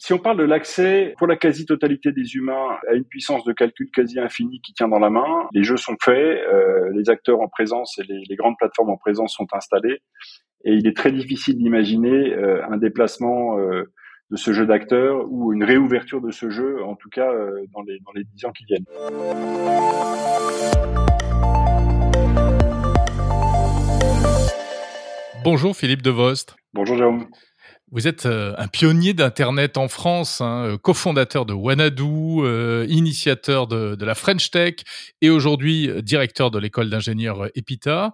si on parle de l'accès pour la quasi-totalité des humains à une puissance de calcul quasi infinie qui tient dans la main, les jeux sont faits, euh, les acteurs en présence et les, les, grandes plateformes en présence sont installées, et il est très difficile d'imaginer euh, un déplacement euh, de ce jeu d'acteurs ou une réouverture de ce jeu, en tout cas euh, dans les dans les dix ans qui viennent. Bonjour Philippe Devost. Bonjour Jérôme. Vous êtes euh, un pionnier d'Internet en France, hein, euh, cofondateur de Wanadu, euh, initiateur de, de, la French Tech et aujourd'hui directeur de l'école d'ingénieurs EPITA.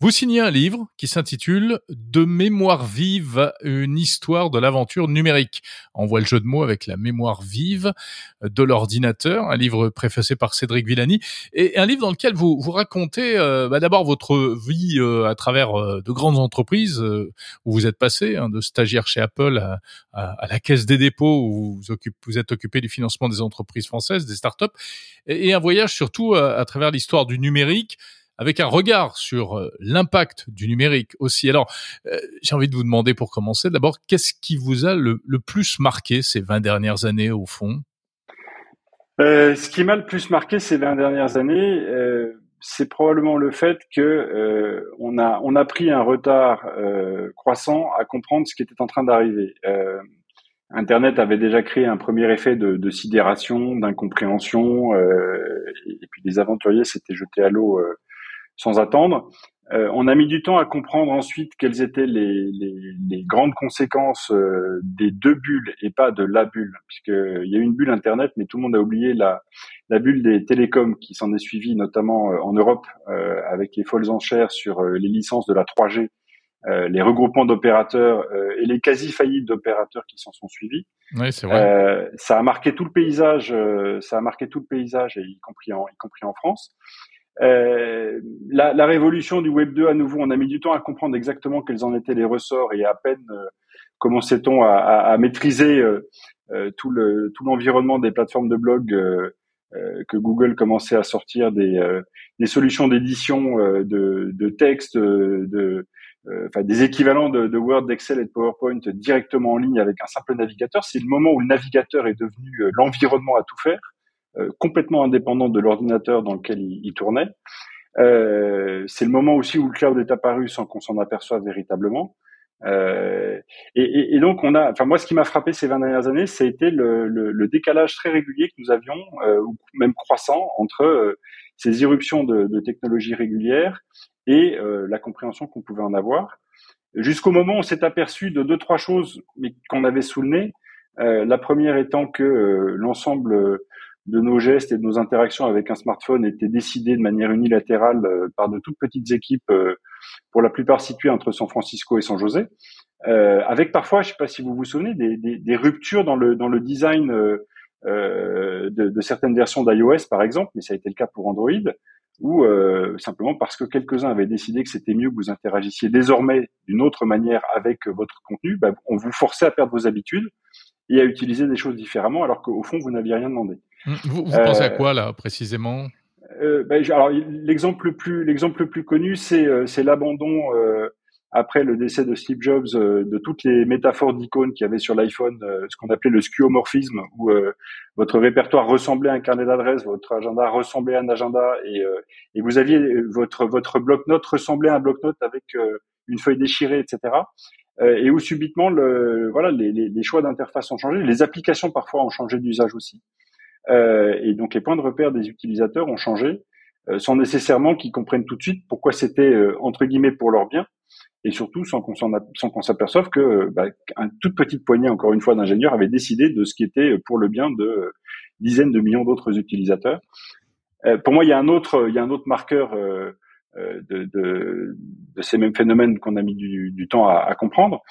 Vous signez un livre qui s'intitule De mémoire vive, une histoire de l'aventure numérique. On voit le jeu de mots avec la mémoire vive de l'ordinateur, un livre préfacé par Cédric Villani, et un livre dans lequel vous, vous racontez euh, bah d'abord votre vie euh, à travers euh, de grandes entreprises où vous êtes passé, hein, de stagiaire chez Apple à, la Caisse des dépôts où vous, occupez, vous êtes occupé du financement des entreprises françaises, des startups, et, un voyage surtout à travers l'histoire du numérique avec un regard sur euh, l'impact du numérique aussi. Alors, euh, j'ai envie de vous demander pour commencer, d'abord, qu'est-ce qui vous a le, plus marqué ces 20 dernières années au fond? Euh, Ce qui m'a le plus marqué ces 20 dernières années, c'est probablement le fait que on a on a pris un retard croissant à comprendre ce qui était en train d'arriver. Internet avait déjà créé un premier effet de, sidération, d'incompréhension, et, puis les aventuriers s'étaient jetés à l'eau sans attendre. Euh, on a mis du temps à comprendre ensuite quelles étaient les, les, les grandes conséquences euh, des deux bulles et pas de la bulle, puisqu'il y a eu une bulle Internet, mais tout le monde a oublié la, la bulle des télécoms qui s'en est suivie, notamment euh, en Europe, euh, avec les folles enchères sur euh, les licences de la 3G, les regroupements d'opérateurs et les quasi-faillites d'opérateurs qui s'en sont suivis. Oui, c'est vrai. ça a marqué tout le paysage, ça a marqué tout le paysage, y compris en, y compris en France. Euh, la, la, révolution du Web 2, à nouveau, on a mis du temps à comprendre exactement quels en étaient les ressorts et à peine euh, commençait-on à, maîtriser euh, euh tout le tout l'environnement des plateformes de blog euh, que Google commençait à sortir des, des solutions d'édition de, de texte, de des équivalents de, de Word, d'Excel et PowerPoint directement en ligne avec un simple navigateur. C'est le moment où le navigateur est devenu l'environnement à tout faire. Euh, complètement indépendant de l'ordinateur dans lequel il, tournait. Euh, c'est le moment aussi où le cloud est apparu sans qu'on s'en aperçoive véritablement. Euh, et, et, et, donc on a, enfin moi ce qui m'a frappé ces 20 dernières années, ça a été le, le, le décalage très régulier que nous avions, euh, ou même croissant, entre euh, ces irruptions de, de, technologies régulières et euh, la compréhension qu'on pouvait en avoir. Jusqu'au moment où on s'est aperçu de deux trois choses, mais qu'on avait sous le nez. la première étant que l'ensemble de nos gestes et de nos interactions avec un smartphone étaient décidés de manière unilatérale euh, par de toutes petites équipes, euh, pour la plupart situées entre San Francisco et San José, euh, avec parfois, je ne sais pas si vous vous souvenez, des, des, des, ruptures dans le dans le design euh, de, de, certaines versions d'iOS, par exemple, mais ça a été le cas pour Android, ou simplement parce que quelques-uns avaient décidé que c'était mieux que vous interagissiez désormais d'une autre manière avec votre contenu, bah, on vous forçait à perdre vos habitudes et à utiliser des choses différemment, alors qu'au fond, vous n'aviez rien demandé. Mmh, vous, vous pensez à quoi là précisément? Euh, ben, alors l'exemple le plus l'exemple le plus connu c'est euh, c'est l'abandon euh, après le décès de Steve Jobs euh, de toutes les métaphores d'icônes qu'il y avait sur l'iPhone, euh, ce qu'on appelait le skeuomorphisme, où votre répertoire ressemblait à un carnet d'adresses, votre agenda ressemblait à un agenda, et, et vous aviez votre votre bloc-notes ressemblait à un bloc-notes avec une feuille déchirée, etc. et où subitement le voilà les, les, les choix d'interface ont changé, les applications parfois ont changé d'usage aussi. Euh, et donc les points de repère des utilisateurs ont changé euh, sans nécessairement qu'ils comprennent tout de suite pourquoi c'était euh, entre guillemets pour leur bien et surtout sans qu'on sans qu'on s'aperçoive que bah, un toute petite poignée encore une fois d'ingénieurs avait décidé de ce qui était pour le bien de dizaines de millions d'autres utilisateurs. pour moi, il y a un autre il y a un autre marqueur de, de, de, ces mêmes phénomènes qu'on a mis du, du temps à, à comprendre,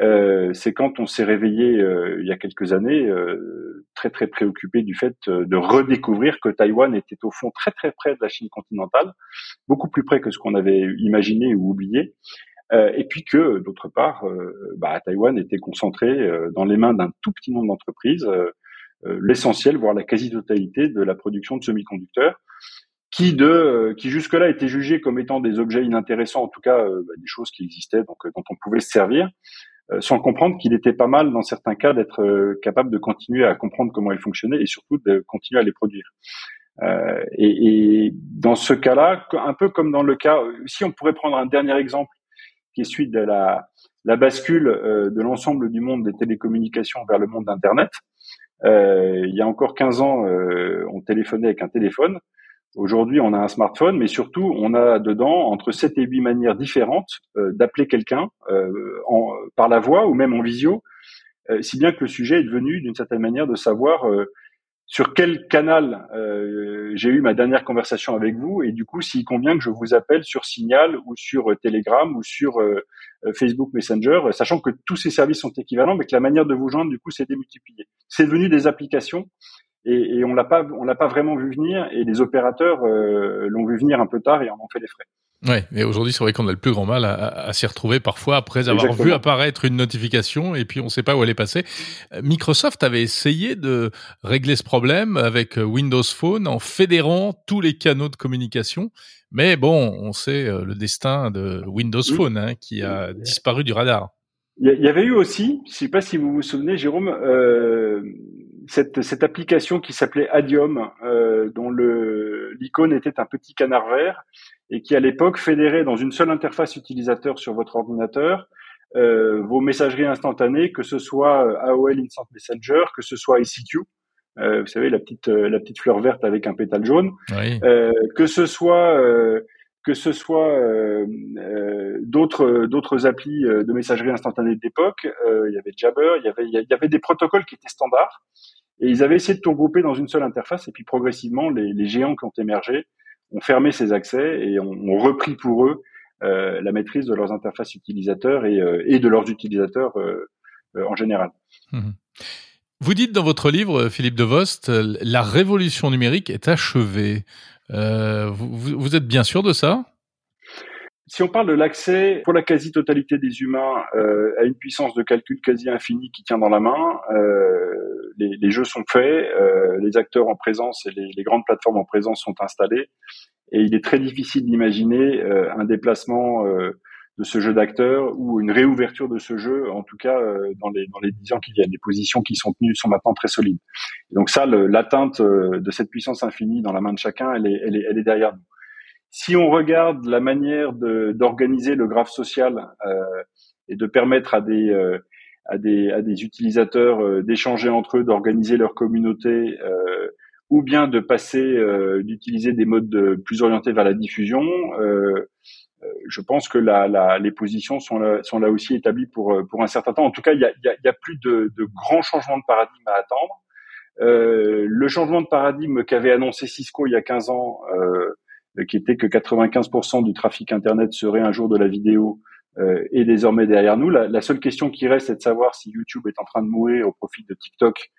euh, c'est quand on s'est réveillé euh, il y a quelques années euh, très très préoccupé du fait euh, de redécouvrir que Taïwan était au fond très très près de la Chine continentale, beaucoup plus près que ce qu'on avait imaginé ou oublié, euh, et puis que d'autre part, bah, Taïwan était concentré dans les mains d'un tout petit nombre d'entreprises, l'essentiel, voire la quasi-totalité de la production de semi-conducteurs qui de qui jusque-là étaient jugés comme étant des objets inintéressants, en tout cas bah, des choses qui existaient donc dont on pouvait se servir, sans comprendre qu'il était pas mal dans certains cas d'être capable de continuer à comprendre comment ils fonctionnaient et surtout de continuer à les produire. Euh, et, et, dans ce cas-là, un peu comme dans le cas, si on pourrait prendre un dernier exemple qui est celui de la, la bascule euh, de l'ensemble du monde des télécommunications vers le monde d'Internet. Euh, il y a encore 15 ans, euh, on téléphonait avec un téléphone. Aujourd'hui, on a un smartphone, mais surtout, on a dedans entre 7 et 8 manières différentes euh, d'appeler quelqu'un par la voix ou même en visio, si bien que le sujet est devenu, d'une certaine manière, de savoir sur quel canal euh, j'ai eu ma dernière conversation avec vous et du coup s'il convient que je vous appelle sur Signal ou sur euh, Telegram ou sur euh, Facebook Messenger, sachant que tous ces services sont équivalents, mais que la manière de vous joindre du coup c'est démultiplié. C'est devenu des applications et, et on l'a pas on l'a pas vraiment vu venir et les opérateurs l'ont vu venir un peu tard et en ont fait les frais. Ouais, mais aujourd'hui, c'est vrai qu'on a le plus grand mal à, à, s'y retrouver parfois après avoir vu apparaître une notification et puis on ne sait pas où elle est passée. Euh, Microsoft avait essayé de régler ce problème avec euh, Windows Phone en fédérant tous les canaux de communication. Mais bon, on sait euh, le destin de Windows Phone hein, qui a disparu du radar. Il y avait eu aussi, je ne sais pas si vous vous souvenez, Jérôme, euh, cette, cette, application qui s'appelait Adium, euh, dont l'icône était un petit canard vert et qui à l'époque fédérait dans une seule interface utilisateur sur votre ordinateur euh, vos messageries instantanées, que ce soit euh, AOL Instant Messenger, que ce soit ICQ, euh, vous savez la petite euh, la petite fleur verte avec un pétale jaune, oui. que ce soit que ce soit d'autres d'autres applis de messagerie instantanée d'époque, il y avait Jabber, il y avait il y avait des protocoles qui étaient standards et ils avaient essayé de tout regrouper dans une seule interface et puis progressivement les, géants qui ont émergé ont fermé ces accès et ont, repris pour eux euh, la maîtrise de leurs interfaces utilisateurs et, euh, et de leurs utilisateurs euh, en général. Mmh. Vous dites dans votre livre, Philippe Devost, la révolution numérique est achevée. Vous, vous, êtes bien sûr de ça? Si on parle de l'accès pour la quasi-totalité des humains euh, à une puissance de calcul quasi infinie qui tient dans la main, euh, les, les, jeux sont faits, euh, les acteurs en présence et les, les, grandes plateformes en présence sont installées, et il est très difficile d'imaginer euh, un déplacement euh, de ce jeu d'acteurs ou une réouverture de ce jeu, en tout cas euh, dans les dans les dix ans qui viennent. Les positions qui sont tenues sont maintenant très solides. Donc ça, l'atteinte de cette puissance infinie dans la main de chacun, elle est, elle est, elle est derrière nous. Si on regarde la manière d'organiser le graphe social euh, et de permettre à des euh, à des, à des utilisateurs euh, d'échanger entre eux, d'organiser leur communauté, euh, ou bien de passer, euh, d'utiliser des modes de, plus orientés vers la diffusion. Je pense que les positions sont là, aussi établies pour, pour un certain temps. En tout cas, il y a, y a, plus de, grands changements de paradigme à attendre. le changement de paradigme qu'avait annoncé Cisco il y a 15 ans, qui était que 95% du trafic Internet serait un jour de la vidéo, euh, est désormais derrière nous. La, la, seule question qui reste, c'est de savoir si YouTube est en train de mourir au profit de TikTok.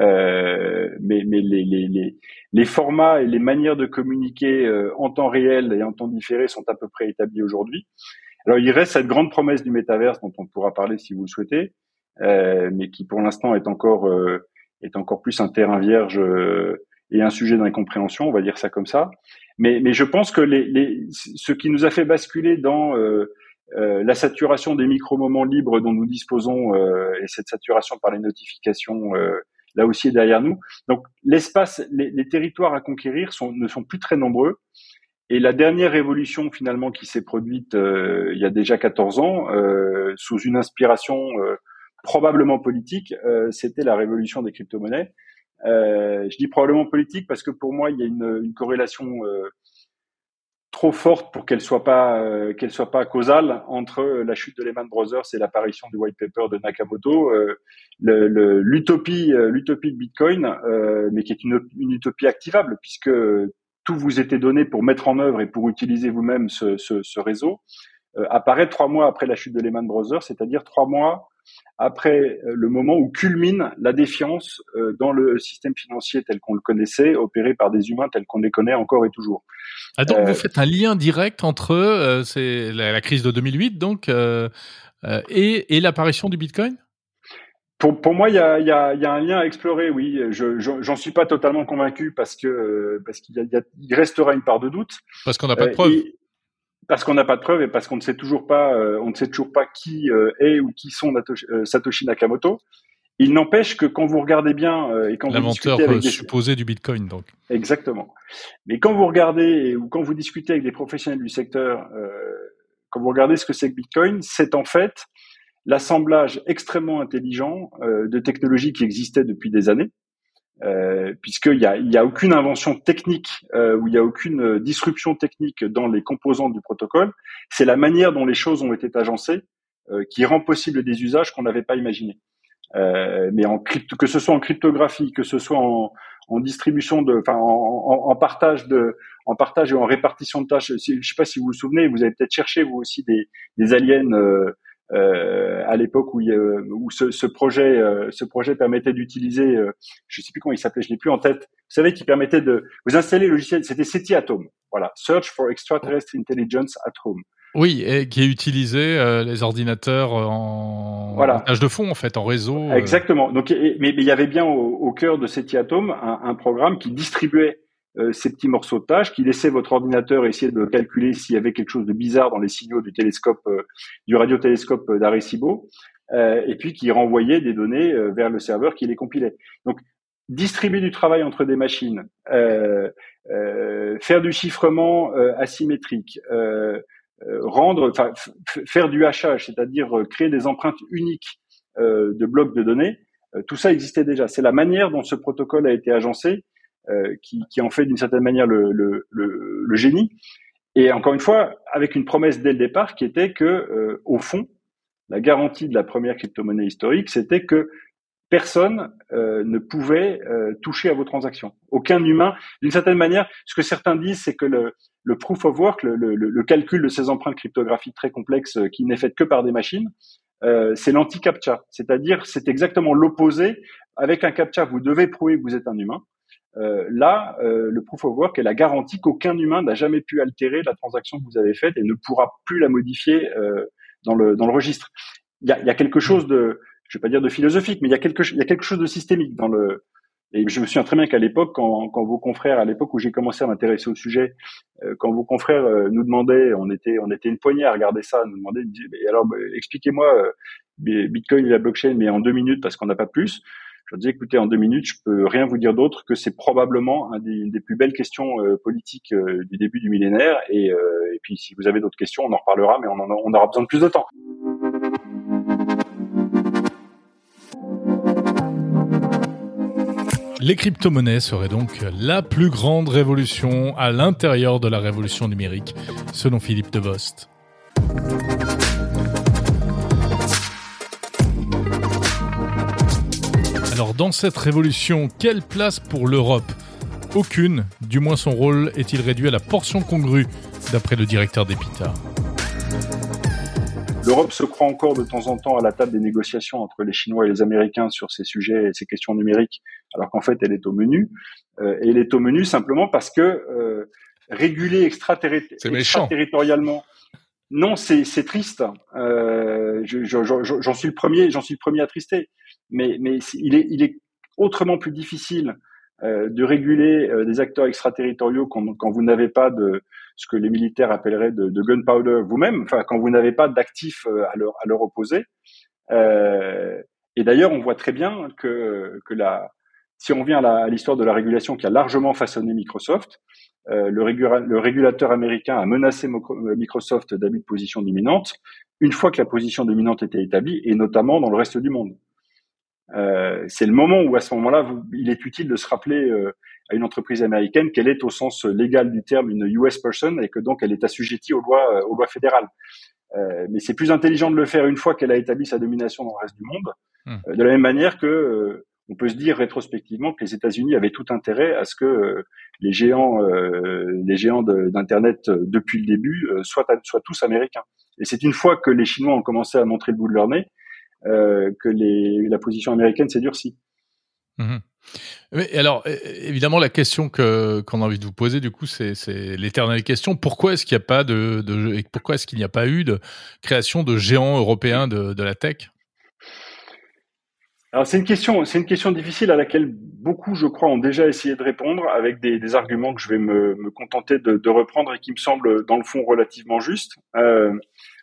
Euh, mais les, formats et les manières de communiquer euh, en temps réel et en temps différé sont à peu près établis aujourd'hui. Alors il reste cette grande promesse du métaverse dont on pourra parler si vous le souhaitez, euh, mais qui pour l'instant est encore est encore plus un terrain vierge et un sujet d'incompréhension, on va dire ça comme ça. Mais, je pense que ce qui nous a fait basculer dans la saturation des micro-moments libres dont nous disposons et cette saturation par les notifications, là aussi est derrière nous. Donc l'espace, les, les, territoires à conquérir sont, ne sont plus très nombreux. Et la dernière révolution finalement qui s'est produite euh, il y a déjà 14 ans, sous une inspiration probablement politique, c'était la révolution des crypto-monnaies. Euh, je dis probablement politique parce que pour moi, il y a une, une corrélation euh, trop forte pour qu'elle soit pas euh, qu'elle soit pas causale entre la chute de Lehman Brothers et l'apparition du white paper de Nakamoto. L'utopie l'utopie de Bitcoin, mais qui est une, une, utopie activable puisque tout vous était donné pour mettre en œuvre et pour utiliser vous-même ce, ce, ce, réseau, apparaît trois mois après la chute de Lehman Brothers, c'est-à-dire trois mois après euh, le moment où culmine la défiance euh, dans le système financier tel qu'on le connaissait, opéré par des humains tels qu'on les connaît encore et toujours. Ah donc vous euh, faites un lien direct entre c'est la, crise de 2008 donc et, et l'apparition du Bitcoin? Pour, pour, moi, il y a, y, a, y a, un lien à explorer, oui. Je j'en suis pas totalement convaincu parce que parce qu'il y, y, restera une part de doute. Parce qu'on n'a pas de preuves. Parce qu'on n'a pas de preuves et parce qu'on ne sait toujours pas, on ne sait toujours pas qui est ou qui sont Satoshi Nakamoto. Il n'empêche que quand vous regardez bien euh, et quand vous discutez avec des... supposé du Bitcoin, donc. Exactement. Mais quand vous regardez ou quand vous discutez avec des professionnels du secteur, euh, quand vous regardez ce que c'est que Bitcoin, c'est en fait l'assemblage extrêmement intelligent euh, de technologies qui existaient depuis des années, euh, puisqu'il n'y a, y a aucune invention technique euh, ou il n'y a aucune disruption technique dans les composants du protocole. C'est la manière dont les choses ont été agencées euh, qui rend possible des usages qu'on n'avait pas imaginés. Euh, mais en crypto, que ce soit en cryptographie, que ce soit en, en distribution de, enfin en, en, partage de, en partage et en répartition de tâches. Je ne sais pas si vous vous souvenez, vous avez peut-être cherché vous aussi des, des aliens euh, euh, à l'époque où, où ce, ce projet, euh, ce projet permettait d'utiliser, euh, je sais plus comment il s'appelait, je l'ai plus en tête. Vous savez, qui permettait de vous installer le logiciel. C'était SETI Atom. Voilà, Search for Extraterrestrial Intelligence at Home. Oui, et qui est utilisé euh, les ordinateurs en, voilà. tâche de fond en fait, en réseau. Euh. Exactement. Donc, mais, il y avait bien au, cœur de cet Atom un, un, programme qui distribuait euh, ces petits morceaux de tâches, qui laissait votre ordinateur essayer de calculer s'il y avait quelque chose de bizarre dans les signaux du télescope, du radiotélescope d'Arecibo, et puis qui renvoyait des données vers le serveur qui les compilait. Donc, distribuer du travail entre des machines, faire du chiffrement asymétrique. Euh, rendre, faire du hachage, c'est-à-dire euh, créer des empreintes uniques euh, de blocs de données, tout ça existait déjà. C'est la manière dont ce protocole a été agencé qui, qui, en fait d'une certaine manière le, le, le, le, génie. Et encore une fois, avec une promesse dès le départ qui était que, au fond, la garantie de la première crypto-monnaie historique, c'était que personne euh, ne pouvait euh, toucher à vos transactions. Aucun humain. D'une certaine manière, ce que certains disent, c'est que le, le proof of work, le, le, le, calcul de ces empreintes cryptographiques très complexes euh, qui n'est fait que par des machines, euh, c'est l'anti-captcha. C'est-à-dire, c'est exactement l'opposé. Avec un captcha, vous devez prouver que vous êtes un humain. Euh, là, euh, le proof of work est la garantie qu'aucun humain n'a jamais pu altérer la transaction que vous avez faite et ne pourra plus la modifier dans, le, dans le registre. Il y a, y a quelque chose de, je vais pas dire de philosophique, mais il y a quelque, il y a quelque chose de systémique dans le, et je me souviens très bien qu'à l'époque, quand, quand, vos confrères, à l'époque où j'ai commencé à m'intéresser au sujet, euh, quand vos confrères euh, nous demandaient, on était, on était une poignée à regarder ça, nous demandaient, alors expliquez-moi euh, Bitcoin et la blockchain, mais en deux minutes parce qu'on n'a pas plus. Je leur disais, écoutez, en deux minutes, je peux rien vous dire d'autre que c'est probablement une des plus belles questions politiques du début du millénaire. Et, et puis, si vous avez d'autres questions, on en reparlera, mais on, aura besoin de plus de temps. Les crypto-monnaies seraient donc la plus grande révolution à l'intérieur de la révolution numérique, selon Philippe Devost. Alors dans cette révolution, quelle place pour l'Europe? Aucune, du moins son rôle est-il réduit à la portion congrue, d'après le directeur d'Epita. L'Europe se croit encore de temps en temps à la table des négociations entre les Chinois et les Américains sur ces sujets et ces questions numériques, alors qu'en fait elle est au menu. Euh, et elle est au menu simplement parce que euh, réguler extraterritorialement, non, c'est triste. Euh, j'en suis le premier, j'en suis le premier attristé. Mais, il est, autrement plus difficile euh, de réguler euh, des acteurs extraterritoriaux quand, vous n'avez pas de ce que les militaires appelleraient de, de gunpowder vous-même, enfin quand vous n'avez pas d'actifs euh, à leur, opposer. et d'ailleurs, on voit très bien que, la, si on vient à l'histoire de la régulation qui a largement façonné Microsoft, le, le, régulateur américain a menacé Microsoft d'abus de position dominante une fois que la position dominante était établie, et notamment dans le reste du monde. Euh, c'est le moment où à ce moment-là, il est utile de se rappeler euh, à une entreprise américaine qu'elle est au sens légal du terme une US person et que donc elle est assujettie aux lois, euh, aux lois fédérales. Euh, mais c'est plus intelligent de le faire une fois qu'elle a établi sa domination dans le reste du monde, hmm. de la même manière que on peut se dire rétrospectivement que les États-Unis avaient tout intérêt à ce que les géants, les géants d'internet depuis le début soient, soient tous américains. Et c'est une fois que les Chinois ont commencé à montrer le bout de leur nez euh, que les, la position américaine s'est durcie. Mmh. alors, évidemment, la question que qu'on a envie de vous poser, du coup, c'est l'éternelle question pourquoi est-ce qu'il n'y a pas de, de pourquoi est-ce qu'il n'y a pas eu de création de géants européens de, de la tech? Alors, c'est une question, c'est une question difficile à laquelle beaucoup, je crois, ont déjà essayé de répondre avec des, arguments que je vais me, contenter de, reprendre et qui me semblent, dans le fond, relativement justes. Euh,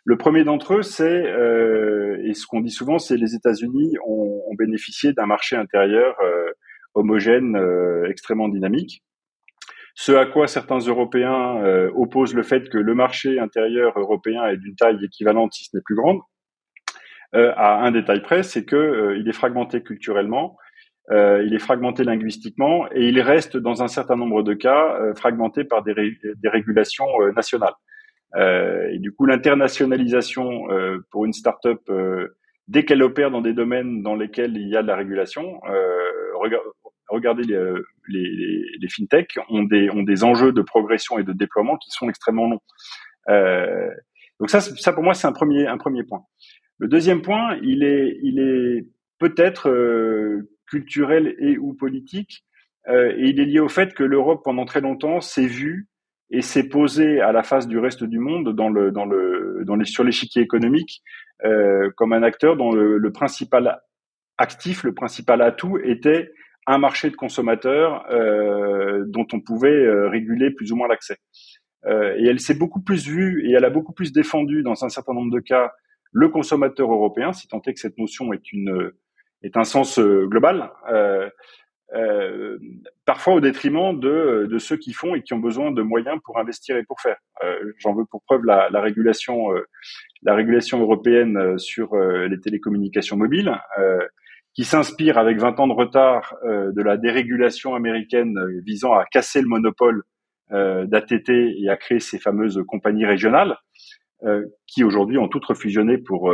le premier d'entre eux, c'est, euh, et ce qu'on dit souvent, c'est les États-Unis ont, ont, bénéficié d'un marché intérieur euh, homogène, euh, extrêmement dynamique. Ce à quoi certains Européens opposent le fait que le marché intérieur européen est d'une taille équivalente, si ce n'est plus grande, à un détail près, c'est que il est fragmenté culturellement, il est fragmenté linguistiquement et il reste dans un certain nombre de cas fragmenté par des, régulations nationales. Euh, et du coup, l'internationalisation pour une start-up, dès qu'elle opère dans des domaines dans lesquels il y a de la régulation, regardez les, les, les, fintechs ont des, ont des enjeux de progression et de déploiement qui sont extrêmement longs. donc ça, ça pour moi, c'est un premier, un premier point. Le deuxième point, il est, il est peut-être culturel et ou politique. Euh, et il est lié au fait que l'Europe, pendant très longtemps, s'est vue et s'est posée à la face du reste du monde dans le, sur l'échiquier économique euh, comme un acteur dont le, principal actif, le principal atout était un marché de consommateurs euh, dont on pouvait réguler plus ou moins l'accès. et elle s'est beaucoup plus vue et elle a beaucoup plus défendu dans un certain nombre de cas le consommateur européen, si tant est que cette notion est un sens euh, global, euh, euh, parfois au détriment de, de, ceux qui font et qui ont besoin de moyens pour investir et pour faire. J'en veux pour preuve la, la régulation, la régulation européenne sur les télécommunications mobiles, qui s'inspire avec 20 ans de retard de la dérégulation américaine visant à casser le monopole d'ATT et à créer ces fameuses compagnies régionales, qui aujourd'hui ont toutes refusionné pour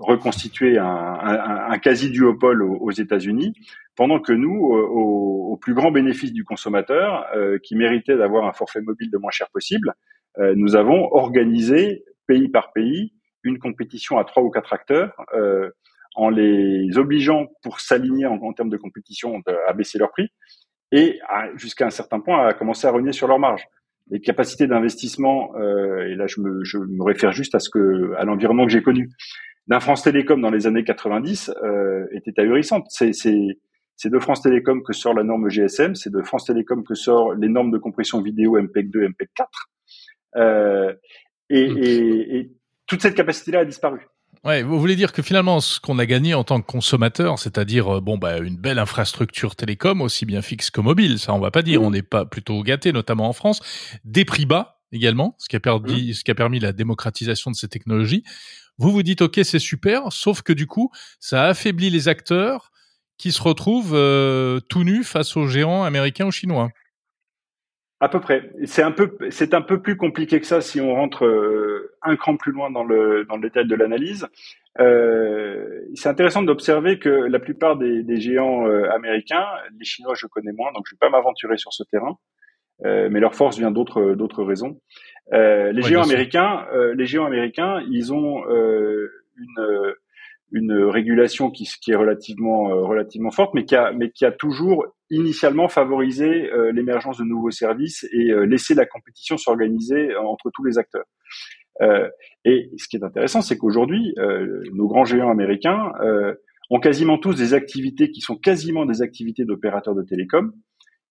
reconstituer un, un, un quasi-duopole aux, États-Unis, pendant que nous, au, au, plus grand bénéfice du consommateur, euh, qui méritait d'avoir un forfait mobile le moins cher possible, euh, nous avons organisé, pays par pays, une compétition à trois ou quatre acteurs, euh, en les obligeant, pour s'aligner en, en, termes de compétition, à baisser leur prix, et jusqu'à un certain point à commencer à renier sur leur marge les capacités d'investissement, euh, et là je me, je me réfère juste à ce que à l'environnement que j'ai connu, d'un France Télécom dans les années 90 euh, était ahurissante. C'est, de France Télécom que sort la norme GSM, c'est de France Télécom que sort les normes de compression vidéo MPEG 2, MPEG 4. Euh, et, et, et, toute cette capacité-là a disparu. Ouais, vous voulez dire que finalement, ce qu'on a gagné en tant que consommateur, c'est-à-dire euh, bon bah une belle infrastructure télécom, aussi bien fixe que mobile, ça on va pas dire, on n'est pas plutôt gâté, notamment en France, des prix bas également, ce qui a permis, ce qui a permis la démocratisation de ces technologies. Vous vous dites, OK, c'est super, sauf que du coup, ça affaiblit les acteurs qui se retrouvent euh, tout nus face aux géants américains ou chinois. À peu près. C'est un peu, c'est un peu plus compliqué que ça si on rentre euh, un cran plus loin dans le dans le détail de l'analyse. Euh, c'est intéressant d'observer que la plupart des, géants américains, les Chinois je connais moins, donc je vais pas m'aventurer sur ce terrain, mais leur force vient d'autres d'autres raisons. Euh, les géants américains, euh, les géants américains, ils ont une une régulation qui, qui est relativement relativement forte, mais qui a mais qui a toujours initialement favorisé l'émergence de nouveaux services et laissé la compétition s'organiser entre tous les acteurs. et ce qui est intéressant, c'est qu'aujourd'hui, nos grands géants américains ont quasiment tous des activités qui sont quasiment des activités d'opérateurs de télécom,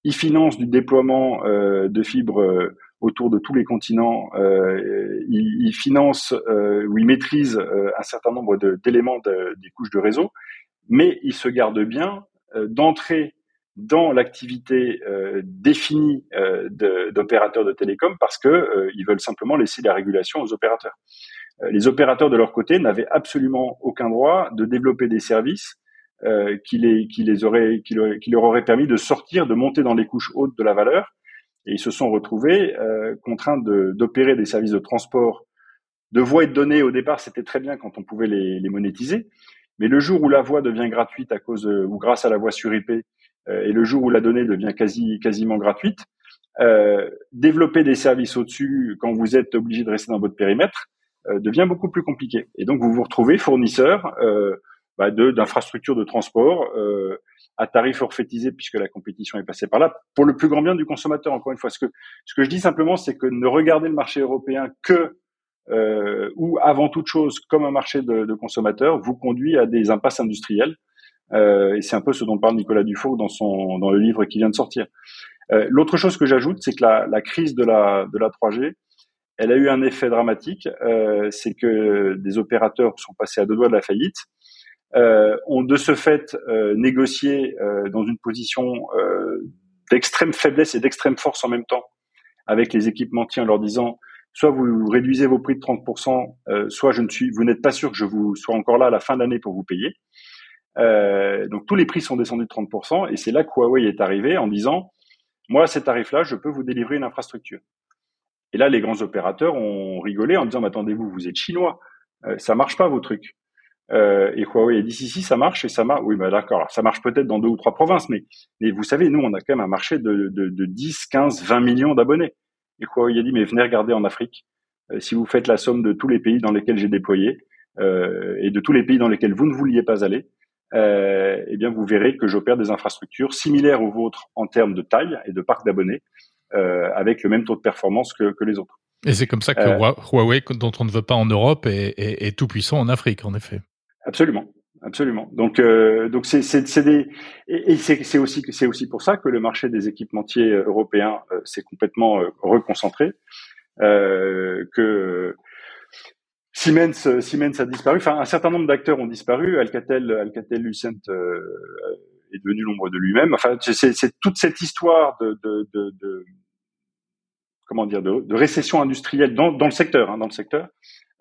ils financent du déploiement euh, de fibres euh, autour de tous les continents. Euh, ils, financent euh, ou ils maîtrisent euh, un certain nombre d'éléments des couches de réseau, mais ils se gardent bien d'entrer dans l'activité définie d'opérateurs de, télécom parce que ils veulent simplement laisser la régulation aux opérateurs. les opérateurs de leur côté n'avaient absolument aucun droit de développer des services euh, qui, les, qui, les aurait, qui, leur, aurait permis de sortir, de monter dans les couches hautes de la valeur. Et ils se sont retrouvés euh, contraints d'opérer des services de transport de voix et de données. Au départ, c'était très bien quand on pouvait les, les, monétiser. Mais le jour où la voix devient gratuite à cause ou grâce à la voix sur IP, euh, et le jour où la donnée devient quasi, quasiment gratuite, euh, développer des services au-dessus quand vous êtes obligé de rester dans votre périmètre euh, devient beaucoup plus compliqué. Et donc vous vous retrouvez fournisseur euh, bah, d'infrastructures de, transport euh, à tarif forfaitisé puisque la compétition est passée par là pour le plus grand bien du consommateur. Encore une fois, ce que ce que je dis simplement, c'est que ne regarder le marché européen que euh, ou avant toute chose comme un marché de, de consommateurs vous conduit à des impasses industrielles et c'est un peu ce dont parle Nicolas Dufour dans son dans le livre qui vient de sortir. L'autre chose que j'ajoute, c'est que la, la, crise de la de la 3G, elle a eu un effet dramatique, c'est que des opérateurs sont passés à deux doigts de la faillite euh, ont de ce fait euh, négocié euh, dans une position d'extrême faiblesse et d'extrême force en même temps avec les équipementiers en leur disant soit vous réduisez vos prix de 30%, soit je ne suis, vous n'êtes pas sûr que je vous sois encore là à la fin de l'année pour vous payer. Euh, donc tous les prix sont descendus de 30% et c'est là que Huawei est arrivé en disant moi à ces tarifs-là je peux vous délivrer une infrastructure. Et là les grands opérateurs ont rigolé en disant attendez-vous vous êtes chinois, euh, ça marche pas vos trucs. Euh, et Huawei a dit si si ça marche et ça marche. Oui, bah d'accord, ça marche peut-être dans deux ou trois provinces, mais mais vous savez, nous on a quand même un marché de, de, de 10, 15, 20 millions d'abonnés. Et Huawei a dit mais venez regarder en Afrique. Euh, si vous faites la somme de tous les pays dans lesquels j'ai déployé euh, et de tous les pays dans lesquels vous ne vouliez pas aller, euh, eh bien vous verrez que j'opère des infrastructures similaires aux vôtres en termes de taille et de parc d'abonnés, euh, avec le même taux de performance que, que les autres. Et c'est comme ça que Huawei, dont on ne veut pas en Europe, est, est, est tout puissant en Afrique, en effet. Absolument. Absolument. Donc, euh, donc c'est c'est des et, c'est aussi c'est aussi pour ça que le marché des équipementiers européens euh, s'est complètement euh, reconcentré, euh, que Siemens Siemens a disparu. Enfin, un certain nombre d'acteurs ont disparu. Alcatel Alcatel Lucent euh, est devenu l'ombre de lui-même. Enfin, c'est toute cette histoire de, de, de, comment dire de, récession industrielle dans, dans le secteur, hein, dans le secteur,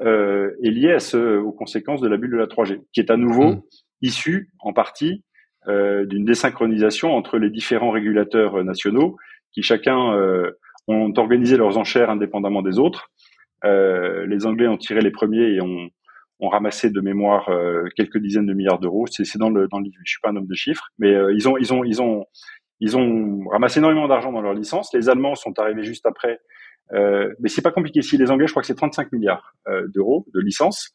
euh, est lié à ce, aux conséquences de la bulle de la 3G, qui est à nouveau mmh. issue en partie euh, d'une désynchronisation entre les différents régulateurs nationaux, qui chacun euh, ont organisé leurs enchères indépendamment des autres. Euh, les Anglais ont tiré les premiers et ont, ont ramassé de mémoire euh, quelques dizaines de milliards d'euros. C'est dans le dans le livre. Je suis pas un homme de chiffres, mais euh, ils ont ils ont ils ont ils ont ramassé énormément d'argent dans leur licence. Les Allemands sont arrivés juste après euh, mais c'est pas compliqué. Si les Anglais, je crois que c'est 35 milliards euh, d'euros de licence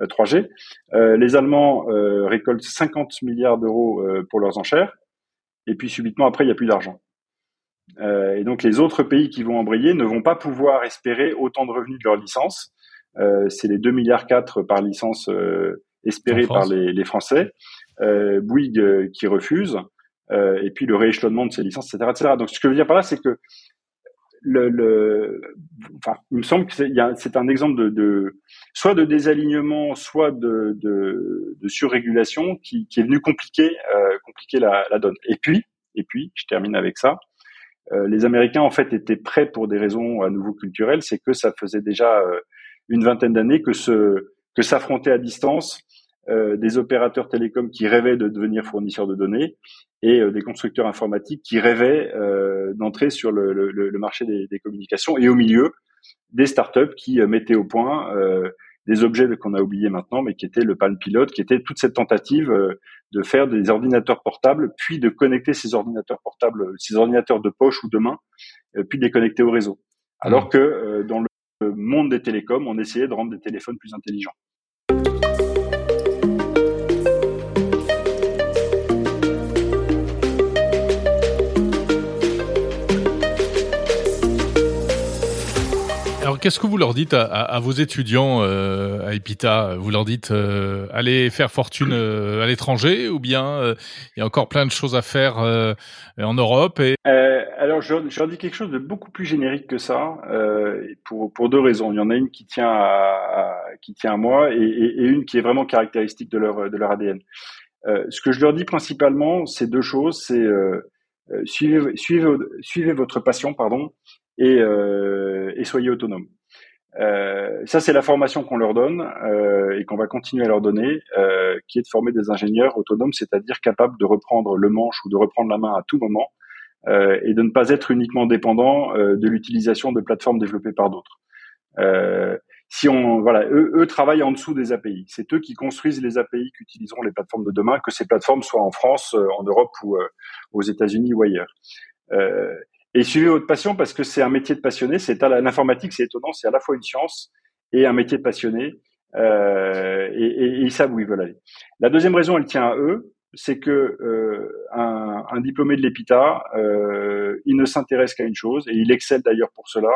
3G. Euh, les Allemands récoltent 50 milliards d'euros pour leurs enchères. Et puis subitement après, il n'y a plus d'argent. et donc les autres pays qui vont embrayer ne vont pas pouvoir espérer autant de revenus de leur licence. c'est les 2 milliards 4 par licence espérés par les, les Français. Bouygues qui refuse. et puis le rééchelonnement de ces licences, etc., etc. Donc ce que je veux dire par là, c'est que le, le, enfin, il me semble que c'est un exemple de, de, soit de désalignement, soit de, de, de surrégulation qui, qui, est venu compliquer, euh, compliquer la, la, donne. Et puis, et puis, je termine avec ça. Euh, les Américains en fait étaient prêts pour des raisons à nouveau culturelles, c'est que ça faisait déjà euh, une vingtaine d'années que ce que s'affronter à distance euh, des opérateurs télécoms qui rêvaient de devenir fournisseurs de données et euh, des constructeurs informatiques qui rêvaient euh, d'entrer sur le, le, le marché des, des, communications et au milieu des startups qui mettaient au point des objets qu'on a oubliés maintenant, mais qui étaient le Palm Pilot, qui était toute cette tentative de faire des ordinateurs portables, puis de connecter ces ordinateurs portables, ces ordinateurs de poche ou de main, puis de les connecter au réseau. Alors mmh. que dans le monde des télécoms, on essayait de rendre des téléphones plus intelligents. Qu'est-ce que vous leur dites à, vos étudiants euh, à Epita? Vous leur dites euh, allez faire fortune euh, à l'étranger ou bien il y a encore plein de choses à faire en Europe et... Alors je, leur dis quelque chose de beaucoup plus générique que ça pour, pour deux raisons. Il y en a une qui tient à, qui tient à moi et, et, une qui est vraiment caractéristique de leur de leur ADN. ce que je leur dis principalement, c'est deux choses. C'est suivez, suivez, suivez votre passion, pardon, et, euh, et soyez autonome. Euh, ça, c'est la formation qu'on leur donne euh, et qu'on va continuer à leur donner, euh, qui est de former des ingénieurs autonomes, c'est-à-dire capables de reprendre le manche ou de reprendre la main à tout moment euh, et de ne pas être uniquement dépendants euh, de l'utilisation de plateformes développées par d'autres. si on, voilà, eux, eux, travaillent en dessous des API. C'est eux qui construisent les API qu'utiliseront les plateformes de demain, que ces plateformes soient en France, en Europe ou aux États-Unis ou ailleurs. Euh, et suivez votre passion parce que c'est un métier de passionné. C'est l'informatique, c'est étonnant, c'est à la fois une science et un métier de passionné. Euh, et, et, et, ils savent où ils veulent aller. La deuxième raison, elle tient à eux, c'est que euh, un, un, diplômé de l'EPITA, euh, il ne s'intéresse qu'à une chose, et il excelle d'ailleurs pour cela.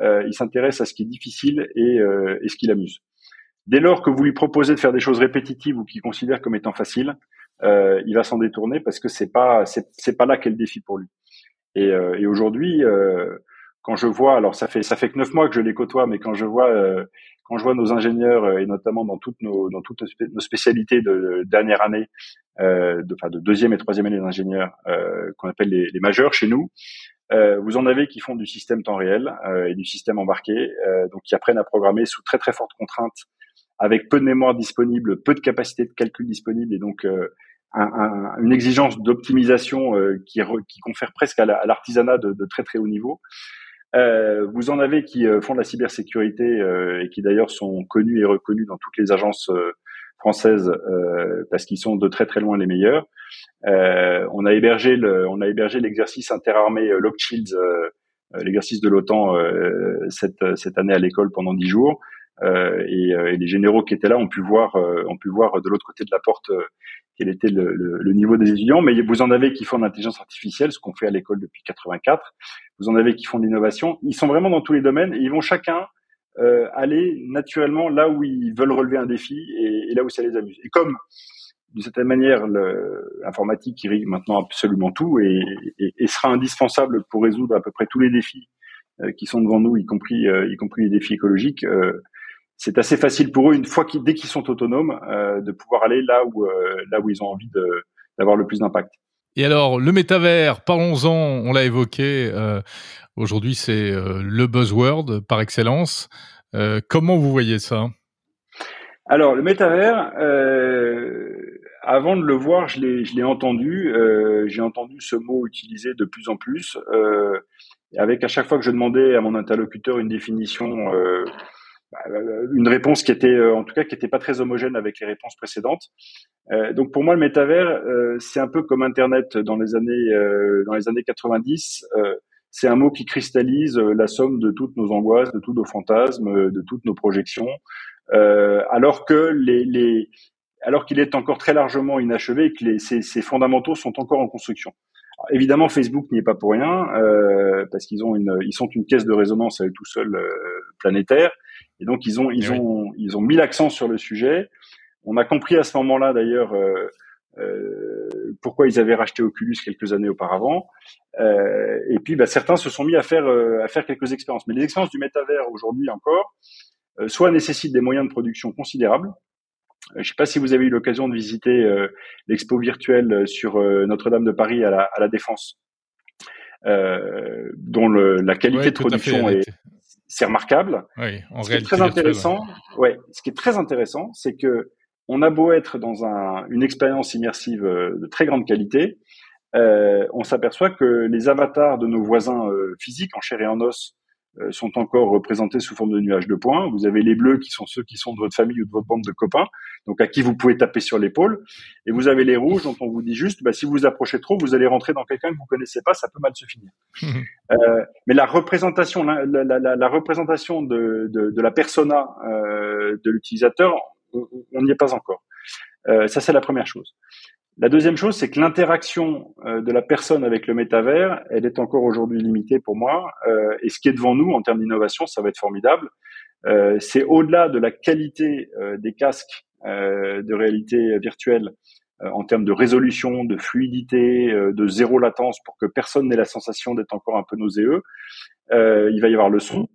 Euh, il s'intéresse à ce qui est difficile et, euh, et ce qui l'amuse. Dès lors que vous lui proposez de faire des choses répétitives ou qu'il considère comme étant faciles, euh, il va s'en détourner parce que c'est pas c'est pas là qu'est le défi pour lui. Et, et aujourd'hui, quand je vois, alors ça fait ça fait que neuf mois que je les côtoie, mais quand je vois quand je vois nos ingénieurs et notamment dans toutes nos dans toutes nos spécialités de dernière année, euh, de, enfin de deuxième et troisième année d'ingénieurs euh, qu'on appelle les, les, majeurs chez nous, euh, vous en avez qui font du système temps réel euh, et du système embarqué, euh, donc qui apprennent à programmer sous très très fortes contraintes, avec peu de mémoire disponible, peu de capacité de calcul disponible et donc un, un, une exigence d'optimisation qui, qui, confère presque à l'artisanat de, de, très très haut niveau. Euh, vous en avez qui font de la cybersécurité euh, et qui d'ailleurs sont connus et reconnus dans toutes les agences françaises parce qu'ils sont de très très loin les meilleurs. Euh, on a hébergé le, on a hébergé l'exercice interarmé euh, Lock Shields, euh, l'exercice de l'OTAN cette cette année à l'école pendant dix jours. Et, et, les généraux qui étaient là ont pu voir, ont pu voir de l'autre côté de la porte quel était le, le, niveau des étudiants. Mais vous en avez qui font de l'intelligence artificielle, ce qu'on fait à l'école depuis 84. Vous en avez qui font de l'innovation. Ils sont vraiment dans tous les domaines et ils vont chacun euh, aller naturellement là où ils veulent relever un défi et, et, là où ça les amuse. Et comme d'une certaine manière, l'informatique irrigue maintenant absolument tout et, et, et, sera indispensable pour résoudre à peu près tous les défis euh, qui sont devant nous, y compris, euh, y compris les défis écologiques. Euh, c'est assez facile pour eux, une fois qu'ils, dès qu'ils sont autonomes, de pouvoir aller là où, là où ils ont envie de, d'avoir le plus d'impact. Et alors, le métavers, parlons-en, on l'a évoqué, aujourd'hui c'est le buzzword par excellence. comment vous voyez ça? Alors, le métavers, euh, avant de le voir, je l'ai, je l'ai entendu. Euh, j'ai entendu ce mot utilisé de plus en plus, euh, avec à chaque fois que je demandais à mon interlocuteur une définition, euh, une réponse qui était, en tout cas, qui n'était pas très homogène avec les réponses précédentes. Euh, donc, pour moi, le métavers, c'est un peu comme Internet dans les années, dans les années 90 c'est un mot qui cristallise la somme de toutes nos angoisses, de tous nos fantasmes, de toutes nos projections, euh, alors que les, les alors qu'il est encore très largement inachevé et que les, ses, ses, fondamentaux sont encore en construction. évidemment, Facebook n'y est pas pour rien euh, parce qu'ils ont une, ils sont une caisse de résonance à tout seuls euh, planétaire et donc ils ont, ils ont, ils ont mis l'accent sur le sujet. On a compris à ce moment-là d'ailleurs euh, euh pourquoi ils avaient racheté Oculus quelques années auparavant. Euh, et puis, bah, certains se sont mis à faire à faire quelques expériences. Mais les expériences du métavers aujourd'hui encore, euh, soit nécessitent des moyens de production considérables. Euh, je ne sais pas si vous avez eu l'occasion de visiter euh, l'expo virtuelle sur Notre-Dame de Paris à la, à la Défense, dont le, la qualité de production est c'est remarquable. Oui, en ce qui est très intéressant, ouais. ce qui est très intéressant, c'est que on a beau être dans un, une expérience immersive de très grande qualité, euh, on s'aperçoit que les avatars de nos voisins euh, physiques en chair et en os euh, sont encore représentés sous forme de nuages de points. Vous avez les bleus qui sont ceux qui sont de votre famille ou de votre bande de copains, donc à qui vous pouvez taper sur l'épaule. Et vous avez les rouges dont on vous dit juste, bah, si vous vous approchez trop, vous allez rentrer dans quelqu'un que vous connaissez pas, ça peut mal se finir. euh, mais la représentation, la, la, la, la représentation de, de, de, la persona euh, de l'utilisateur, on n'y est pas encore. Euh, ça, c'est la première chose. La deuxième chose, c'est que l'interaction euh, de la personne avec le métavers, elle est encore aujourd'hui limitée pour moi. Euh, et ce qui est devant nous en termes d'innovation, ça va être formidable. Euh, c'est au-delà de la qualité des casques de réalité virtuelle en termes de résolution, de fluidité, de zéro latence pour que personne n'ait la sensation d'être encore un peu nauséeux. il va y avoir le son,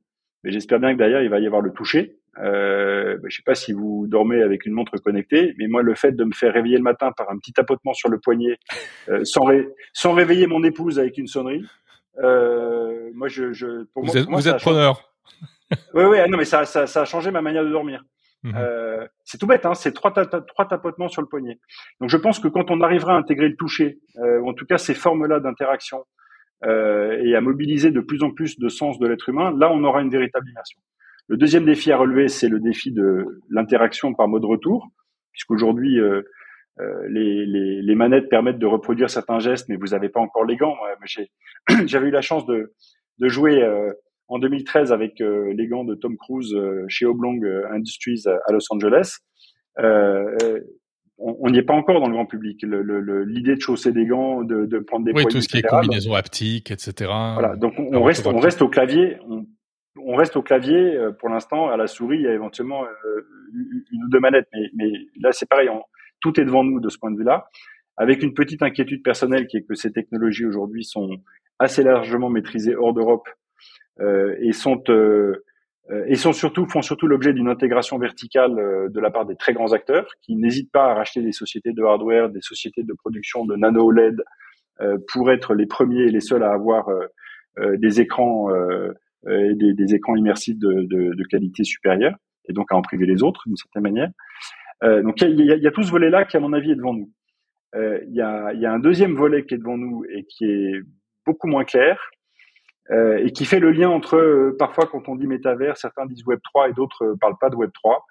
mais j'espère bien que derrière, il va y avoir le toucher. Euh, bah, je sais pas si vous dormez avec une montre connectée, mais moi, le fait de me faire réveiller le matin par un petit tapotement sur le poignet, euh, sans, sans réveiller mon épouse avec une sonnerie, euh, moi, je, je pour vous moi, êtes, vous êtes preneur. oui, oui, ah non, mais ça, ça, ça, a changé ma manière de dormir. Mmh. Euh, c'est tout bête, hein, c'est trois, trois tapotements sur le poignet. Donc, je pense que quand on arrivera à intégrer le toucher, euh, ou en tout cas ces formes-là d'interaction, euh, et à mobiliser de plus en plus de sens de l'être humain, là, on aura une véritable immersion. Le deuxième défi à relever, c'est le défi de l'interaction par mode retour, puisqu'aujourd'hui, euh, euh, les, les, les, manettes permettent de reproduire certains gestes, mais vous n'avez pas encore les gants. J'avais eu la chance de, de jouer euh, en 2013 avec euh, les gants de Tom Cruise euh, chez Oblong Industries à Los Angeles. on n'y est pas encore dans le grand public. L'idée de chausser des gants, de, de prendre des oui, tout ce qui est combinaison haptique, etc. Voilà, donc on, on reste, on reste au clavier. On, on reste au clavier euh, pour l'instant. À la souris, il y a éventuellement euh, une ou deux manettes, mais, là c'est pareil. tout est devant nous de ce point de vue-là. avec une petite inquiétude personnelle qui est que ces technologies aujourd'hui sont assez largement maîtrisées hors d'Europe et sont euh, et sont surtout font surtout l'objet d'une intégration verticale de la part des très grands acteurs qui n'hésitent pas à racheter des sociétés de hardware, des sociétés de production de nano LED pour être les premiers et les seuls à avoir des écrans et des, écrans immersifs de, qualité supérieure et donc à en priver les autres d'une certaine manière. Euh, donc il y a, tout ce volet-là qui, à mon avis, est devant nous. Euh, il y, a, y, a, un deuxième volet qui est devant nous et qui est beaucoup moins clair euh, et qui fait le lien entre euh, parfois quand on dit métavers, certains disent Web 3 et d'autres euh, parlent pas de Web 3.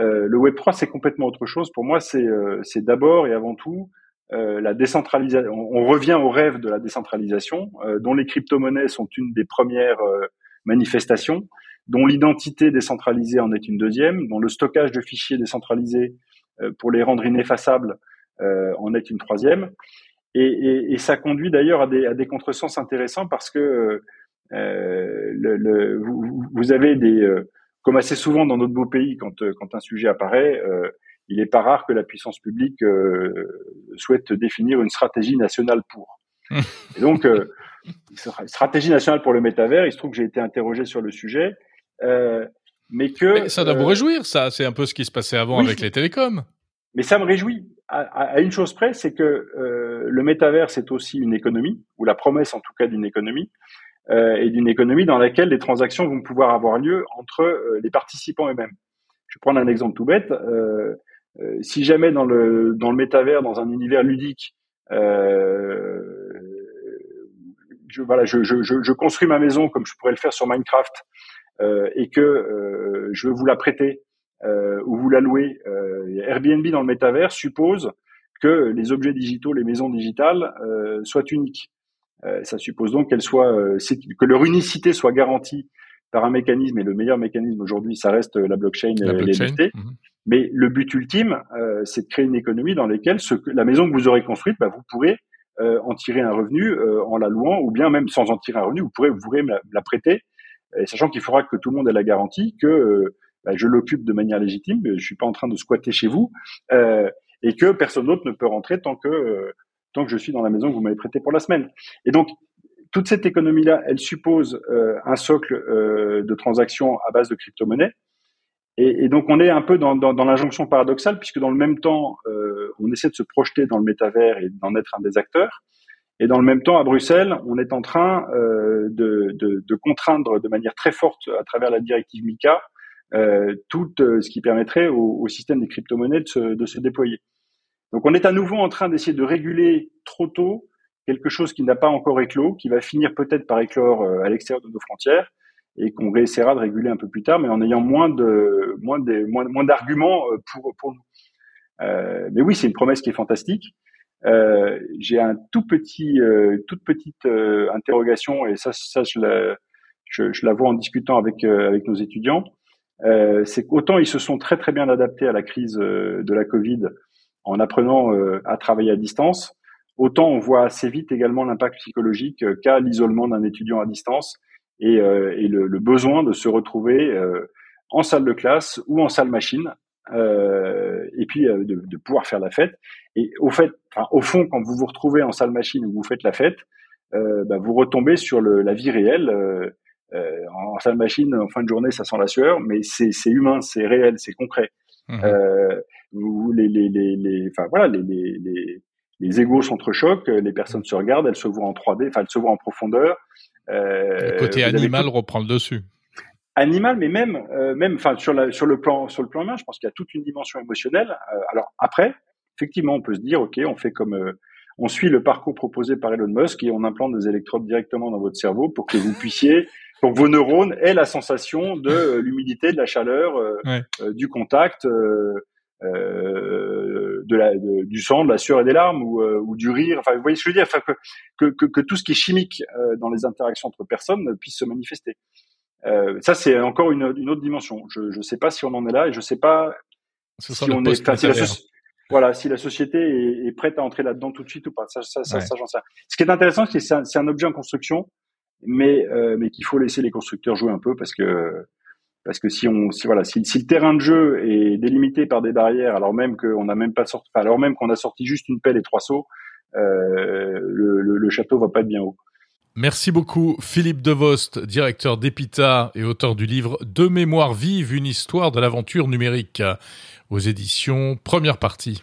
Euh, le Web 3 c'est complètement autre chose. Pour moi, c'est c'est d'abord et avant tout la décentralisation. On, revient au rêve de la décentralisation, dont les crypto-monnaies sont une des premières manifestations dont l'identité décentralisée en est une deuxième, dont le stockage de fichiers décentralisés euh, pour les rendre ineffaçables euh, en est une troisième. Et, et, et ça conduit d'ailleurs à des, à des contresens intéressants parce que euh, le, le, vous, vous, avez des, euh, comme assez souvent dans notre beau pays, quand, quand un sujet apparaît, euh, il n'est pas rare que la puissance publique euh, souhaite définir une stratégie nationale pour. Et donc, stratégie nationale pour le métavers, il se trouve que j'ai été interrogé sur le sujet. Euh, mais que ça doit vous euh, réjouir, ça. C'est un peu ce qui se passait avant avec les télécoms. Mais ça me réjouit. À, une chose près, c'est que euh, le métavers, c'est aussi une économie, ou la promesse en tout cas d'une économie, euh, et d'une économie dans laquelle les transactions vont pouvoir avoir lieu entre euh, les participants eux-mêmes. Je vais prendre un exemple tout bête. Euh, si jamais dans le dans le métavers, dans un univers ludique, je, voilà, je, je, je, construis ma maison comme je pourrais le faire sur Minecraft euh, et que euh, je veux vous la prêter euh, ou vous la louer, Airbnb dans le métavers suppose que les objets digitaux, les maisons digitales soient uniques. ça suppose donc qu'elles soient, que leur unicité soit garantie par un mécanisme, et le meilleur mécanisme aujourd'hui, ça reste la blockchain, et les NFT. Mhm. Mais le but ultime, euh, c'est de créer une économie dans laquelle ce, la maison que vous aurez construite, bah, vous pourrez euh, en tirer un revenu euh, en la louant, ou bien même sans en tirer un revenu, vous pourrez, vous pourrez me la prêter sachant qu'il faudra que tout le monde ait la garantie que euh, bah, je l'occupe de manière légitime, je suis pas en train de squatter chez vous, euh, et que personne d'autre ne peut rentrer tant que euh, tant que je suis dans la maison que vous m'avez prêtée pour la semaine. Et donc toute cette économie-là, elle suppose un socle de transactions à base de crypto-monnaies. Et, donc on est un peu dans, l'injonction paradoxale, puisque dans le même temps, on essaie de se projeter dans le métavers et d'en être un des acteurs. Et dans le même temps, à Bruxelles, on est en train euh, de, contraindre de manière très forte à travers la directive MICA euh, tout euh, ce qui permettrait au, système des crypto-monnaies de se, de se, déployer. Donc on est à nouveau en train d'essayer de réguler trop tôt quelque chose qui n'a pas encore éclos, qui va finir peut-être par éclore euh, à l'extérieur de nos frontières et qu'on essaiera de réguler un peu plus tard, mais en ayant moins de moins de moins, moins d'arguments euh, pour pour nous. Euh, mais oui, c'est une promesse qui est fantastique. Euh, j'ai un tout petit, toute petite interrogation et ça, ça je la, je, je la vois en discutant avec avec nos étudiants. c'est qu'autant ils se sont très très bien adaptés à la crise de la Covid en apprenant à travailler à distance, autant on voit assez vite également l'impact psychologique qu'a l'isolement d'un étudiant à distance et, et le, le, besoin de se retrouver en salle de classe ou en salle machine euh, et puis euh, de, de, pouvoir faire la fête. Et au fait, enfin, au fond, quand vous vous retrouvez en salle machine où vous faites la fête, euh, bah, vous retombez sur le, la vie réelle. Euh, euh, en salle machine, en fin de journée, ça sent la sueur, mais c'est humain, c'est réel, c'est concret. Mmh. vous, les, les, les, les, enfin voilà, les, les, les, les égos s'entrechoquent, les personnes se regardent, elles se voient en 3D, enfin elles se voient en profondeur. Le côté animal reprend le dessus animal, mais même, euh, même, enfin, sur, la, sur le plan, sur le plan humain, je pense qu'il y a toute une dimension émotionnelle. Euh, alors après, effectivement, on peut se dire, ok, on fait comme, euh, on suit le parcours proposé par Elon Musk et on implante des électrodes directement dans votre cerveau pour que vous puissiez, pour que vos neurones aient la sensation de l'humidité, de la chaleur, du contact. De la, du sang, de la sueur et des larmes ou, ou du rire. Enfin, vous voyez ce que je veux dire? Enfin, que, que, que, tout ce qui est chimique dans les interactions entre personnes puisse se manifester. Euh, ça, c'est encore une, une, autre dimension. Je ne sais pas si on en est là et je ne sais pas si on est. si la, voilà, si la société est, est prête à entrer là-dedans tout de suite ou pas. Ça, ça, ça, ça j'en sais. Ce qui est intéressant, c'est que c'est un, un, objet en construction, mais euh, mais qu'il faut laisser les constructeurs jouer un peu parce que Parce que si on, le terrain de jeu est délimité par des barrières, alors même qu'on n'a même pas sorti, alors même qu'on a sorti juste une pelle et trois seaux, euh, le, le, le, château va pas être bien haut. Merci beaucoup Philippe Devost, directeur d'Epita et auteur du livre De mémoire vive, une histoire de l'aventure numérique aux éditions Première Partie.